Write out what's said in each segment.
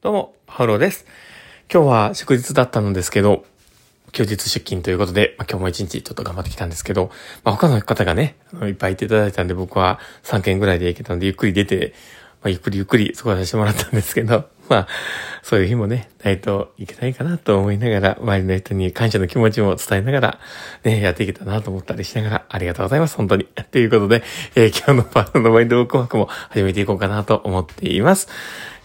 どうも、ハウローです。今日は祝日だったのですけど、休日出勤ということで、まあ、今日も一日ちょっと頑張ってきたんですけど、まあ、他の方がね、いっぱいいていただいたんで僕は3件ぐらいで行けたので、ゆっくり出て、まあ、ゆっくりゆっくり過ごさせてもらったんですけど、まあ、そういう日もね、ないといけないかなと思いながら、周りの人に感謝の気持ちも伝えながら、ね、やっていけたなと思ったりしながら、ありがとうございます、本当に。ということで、えー、今日のパートのマインドブックマークも始めていこうかなと思っています。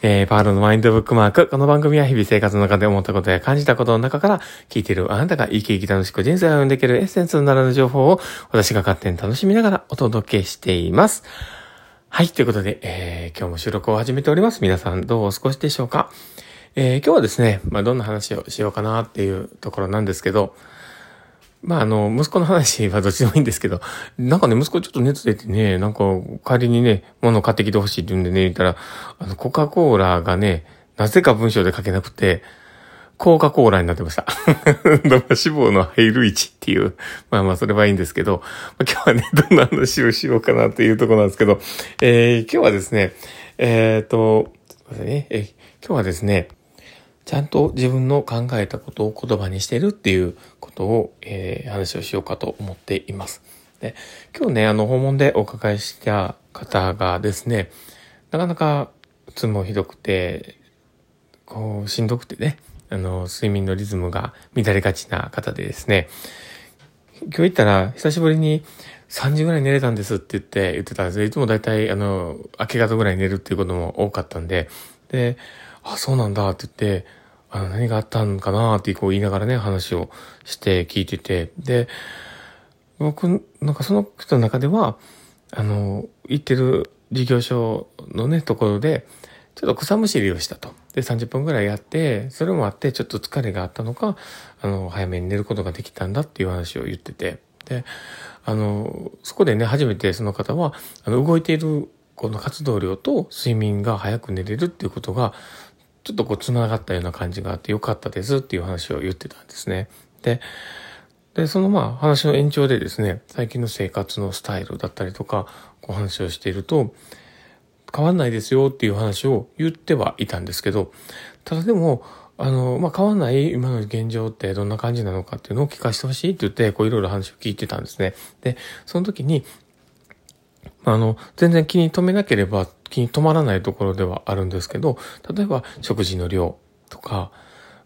えー、パールのマインドブックマーク。この番組は日々生活の中で思ったことや感じたことの中から聞いているあなたが生き生き楽しく人生を歩んでいけるエッセンスにならぬ情報を私が勝手に楽しみながらお届けしています。はい。ということで、えー、今日も収録を始めております。皆さんどうお過ごしでしょうか？えー、今日はですね、まあ、どんな話をしようかなっていうところなんですけど、まあ、あの、息子の話はどっちでもいいんですけど、なんかね、息子ちょっと熱出てね、なんか、仮にね、物を買ってきてほしいって言うんでね、言ったら、あの、コカ・コーラがね、なぜか文章で書けなくて、コーカ・コーラになってました。脂肪の入る位置っていう。まあまあ、それはいいんですけど、まあ、今日はね、どんな話をしようかなっていうとこなんですけど、えー、今日はですね、えーっ、ー、と、ね、え今日はですね、ちゃんと自分の考えたことを言葉にしてるっていうことを、えー、話をしようかと思っています。で今日ね、あの、訪問でお伺いした方がですね、なかなか、うつもひどくて、こう、しんどくてね、あの、睡眠のリズムが乱れがちな方でですね、今日行ったら、久しぶりに3時ぐらい寝れたんですって言って言ってたんですいつもだいたい、あの、明け方ぐらい寝るっていうことも多かったんで、で、あ、そうなんだって言って、あの、何があったんかな？ってこう言いながらね、話をして聞いてて、で、僕、なんかその人の中では、あの、行ってる事業所のね、ところで、ちょっと草むしりをしたと。で、30分ぐらいやって、それもあって、ちょっと疲れがあったのか、あの、早めに寝ることができたんだっていう話を言ってて、で、あの、そこでね、初めてその方は、あの、動いているこの活動量と睡眠が早く寝れるっていうことが、ちょっとこう繋がったような感じがあってよかったですっていう話を言ってたんですね。で、で、そのまあ話の延長でですね、最近の生活のスタイルだったりとか、こう話をしていると、変わんないですよっていう話を言ってはいたんですけど、ただでも、あの、まあ、変わんない今の現状ってどんな感じなのかっていうのを聞かせてほしいって言って、こういろいろ話を聞いてたんですね。で、その時に、あの、全然気に留めなければ気に留まらないところではあるんですけど、例えば食事の量とか、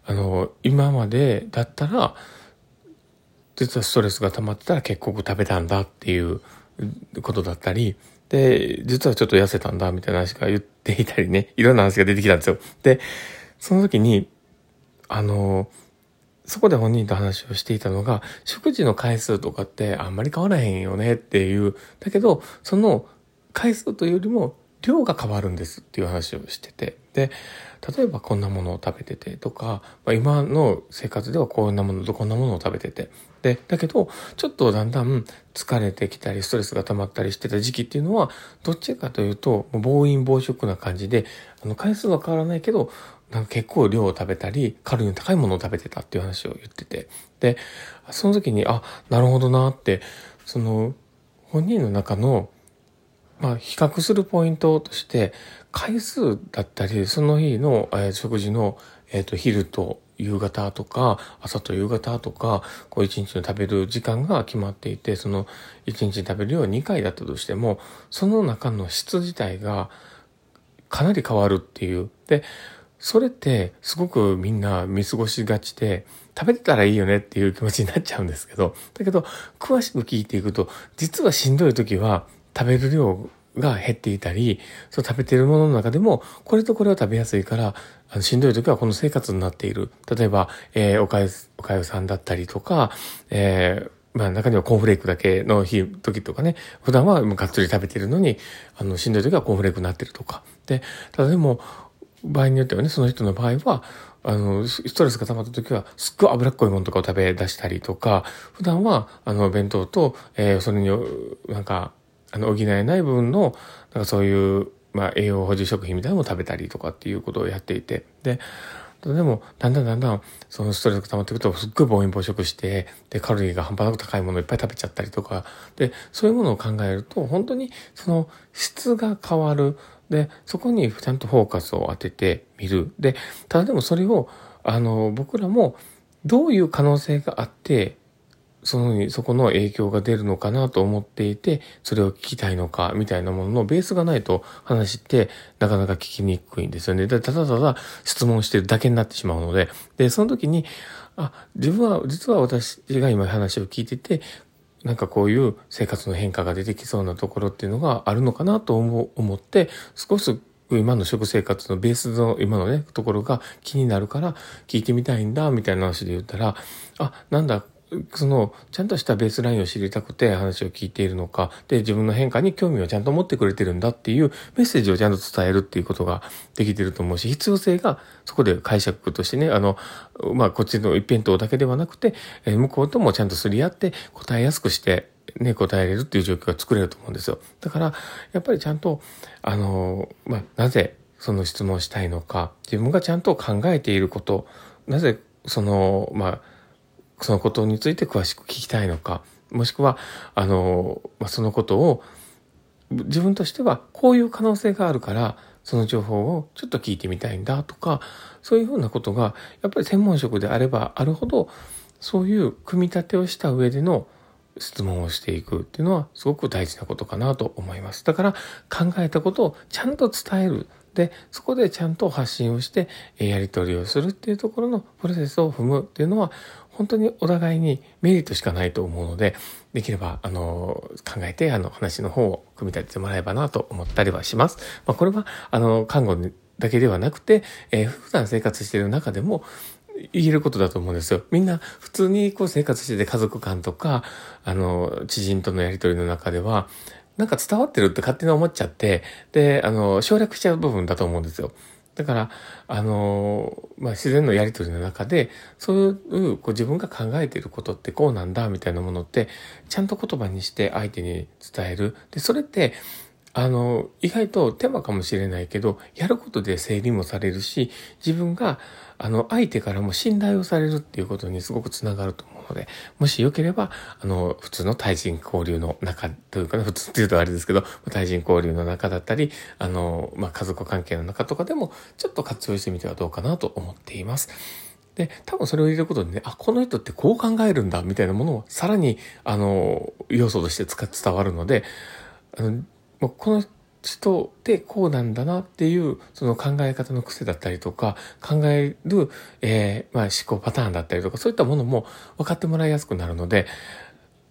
あの、今までだったら、実はストレスが溜まってたら結構食べたんだっていうことだったり、で、実はちょっと痩せたんだみたいな話が言っていたりね、いろんな話が出てきたんですよ。で、その時に、あの、そこで本人と話をしていたのが、食事の回数とかってあんまり変わらへんよねっていう。だけど、その回数というよりも量が変わるんですっていう話をしてて。で、例えばこんなものを食べててとか、まあ、今の生活ではこんなものとこんなものを食べてて。で、だけど、ちょっとだんだん疲れてきたり、ストレスが溜まったりしてた時期っていうのは、どっちかというと、暴飲暴食な感じで、あの、回数は変わらないけど、なんか結構量を食べたり、カロリーの高いものを食べてたっていう話を言ってて。で、その時に、あ、なるほどなって、その、本人の中の、まあ、比較するポイントとして、回数だったり、その日の、え、食事の、えっ、と、昼と夕方とか、朝と夕方とか、こう一日の食べる時間が決まっていて、その一日食べる量は2回だったとしても、その中の質自体がかなり変わるっていう。で、それってすごくみんな見過ごしがちで、食べてたらいいよねっていう気持ちになっちゃうんですけど、だけど、詳しく聞いていくと、実はしんどい時は食べる量が減っていたり、そう食べてるものの中でも、これとこれは食べやすいから、あのしんどい時はこの生活になっている。例えば、えー、おかゆ、おかゆさんだったりとか、えー、まあ中にはコーンフレークだけの日、時とかね、普段はがっつり食べてるのに、あの、しんどい時はコーンフレークになってるとか。で、ただでも、場合によってはね、その人の場合は、あの、ストレスが溜まった時は、すっごい脂っこいものとかを食べ出したりとか、普段は、あの、弁当と、えー、それによ、なんか、あの、補えない分の、なんかそういう、まあ、栄養補充食品みたいなのを食べたりとかっていうことをやっていて、で、でも、だんだんだんだん、そのストレスが溜まっていくと、すっごい暴飲暴食して、で、カロリーが半端なく高いものをいっぱい食べちゃったりとか、で、そういうものを考えると、本当に、その、質が変わる。で、そこにちゃんとフォーカスを当ててみる。で、ただでもそれを、あの、僕らもどういう可能性があって、その、そこの影響が出るのかなと思っていて、それを聞きたいのか、みたいなもののベースがないと話ってなかなか聞きにくいんですよね。で、ただただ質問してるだけになってしまうので、で、その時に、あ、自分は、実は私が今話を聞いてて、なんかこういう生活の変化が出てきそうなところっていうのがあるのかなと思って、少し今の食生活のベースの今のね、ところが気になるから聞いてみたいんだ、みたいな話で言ったら、あ、なんだ、その、ちゃんとしたベースラインを知りたくて話を聞いているのか、で、自分の変化に興味をちゃんと持ってくれてるんだっていうメッセージをちゃんと伝えるっていうことができてると思うし、必要性がそこで解釈としてね、あの、まあ、こっちの一辺倒だけではなくて、え向こうともちゃんとすり合って答えやすくして、ね、答えれるっていう状況が作れると思うんですよ。だから、やっぱりちゃんと、あの、まあ、なぜその質問したいのか、自分がちゃんと考えていること、なぜその、まあ、そのことについて詳しく聞きたいのか、もしくは、あの、ま、そのことを、自分としてはこういう可能性があるから、その情報をちょっと聞いてみたいんだとか、そういうふうなことが、やっぱり専門職であればあるほど、そういう組み立てをした上での質問をしていくっていうのはすごく大事なことかなと思います。だから考えたことをちゃんと伝える。で、そこでちゃんと発信をして、やり取りをするっていうところのプロセスを踏むっていうのは、本当にお互いにメリットしかないと思うので、できれば、あの、考えて、あの、話の方を組み立ててもらえばなと思ったりはします。まあ、これは、あの、看護だけではなくて、えー、普段生活している中でも、言えることだと思うんですよ。みんな普通にこう生活してて家族間とか、あの、知人とのやりとりの中では、なんか伝わってるって勝手に思っちゃって、で、あの、省略しちゃう部分だと思うんですよ。だから、あの、まあ、自然のやりとりの中で、そういう、こう自分が考えていることってこうなんだ、みたいなものって、ちゃんと言葉にして相手に伝える。で、それって、あの、意外と手間かもしれないけど、やることで整理もされるし、自分が、あの、相手からも信頼をされるっていうことにすごくつながると思うので、もしよければ、あの、普通の対人交流の中というかね、普通っていうとあれですけど、対人交流の中だったり、あの、まあ、家族関係の中とかでも、ちょっと活用してみてはどうかなと思っています。で、多分それを入れることでね、あ、この人ってこう考えるんだ、みたいなものをさらに、あの、要素として伝わるので、あの、この人ってこうなんだなっていう、その考え方の癖だったりとか、考える、えー、まあ思考パターンだったりとか、そういったものも分かってもらいやすくなるので、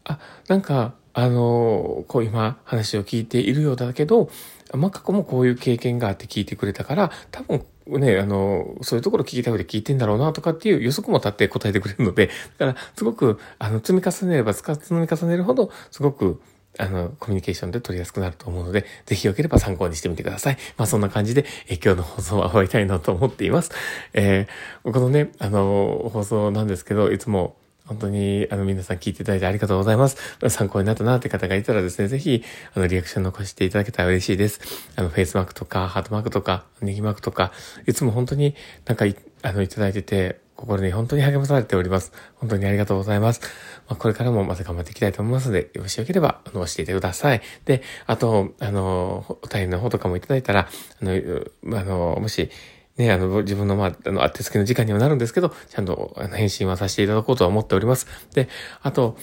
あ、なんか、あの、こう今話を聞いているようだけど、まあ、過去もこういう経験があって聞いてくれたから、多分ね、あの、そういうところ聞きたくて聞いてんだろうなとかっていう予測も立って答えてくれるので、だからすごく、あの、積み重ねれば積み重ねるほど、すごく、あの、コミュニケーションで取りやすくなると思うので、ぜひよければ参考にしてみてください。まあそんな感じで、え今日の放送は終わりたいなと思っています。えー、このね、あの、放送なんですけど、いつも、本当に、あの、皆さん聞いていただいてありがとうございます。参考になったなって方がいたらですね、ぜひ、あの、リアクション残していただけたら嬉しいです。あの、フェイスマークとか、ハートマークとか、ネギマークとか、いつも本当になんかあの、いただいてて、心に本当に励まされております。本当にありがとうございます。まあ、これからもまた頑張っていきたいと思いますので、よろしければ、あの、教えてください。で、あと、あの、お便りの方とかもいただいたら、あの、あの、もし、ね、あの、自分の、まあ、あの、あってつけの時間にはなるんですけど、ちゃんと、あの、返信はさせていただこうとは思っております。で、あと、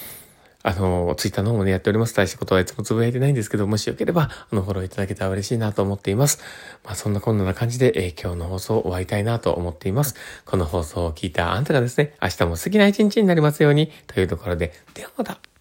あの、ツイッターの方もね、やっております。大したことはいつもつぶやいてないんですけど、もしよければ、あの、フォローいただけたら嬉しいなと思っています。まあ、そんなこんな感じで、えー、今日の放送を終わりたいなと思っています。この放送を聞いたあんたがですね、明日も素敵な一日になりますように、というところで、ではまた。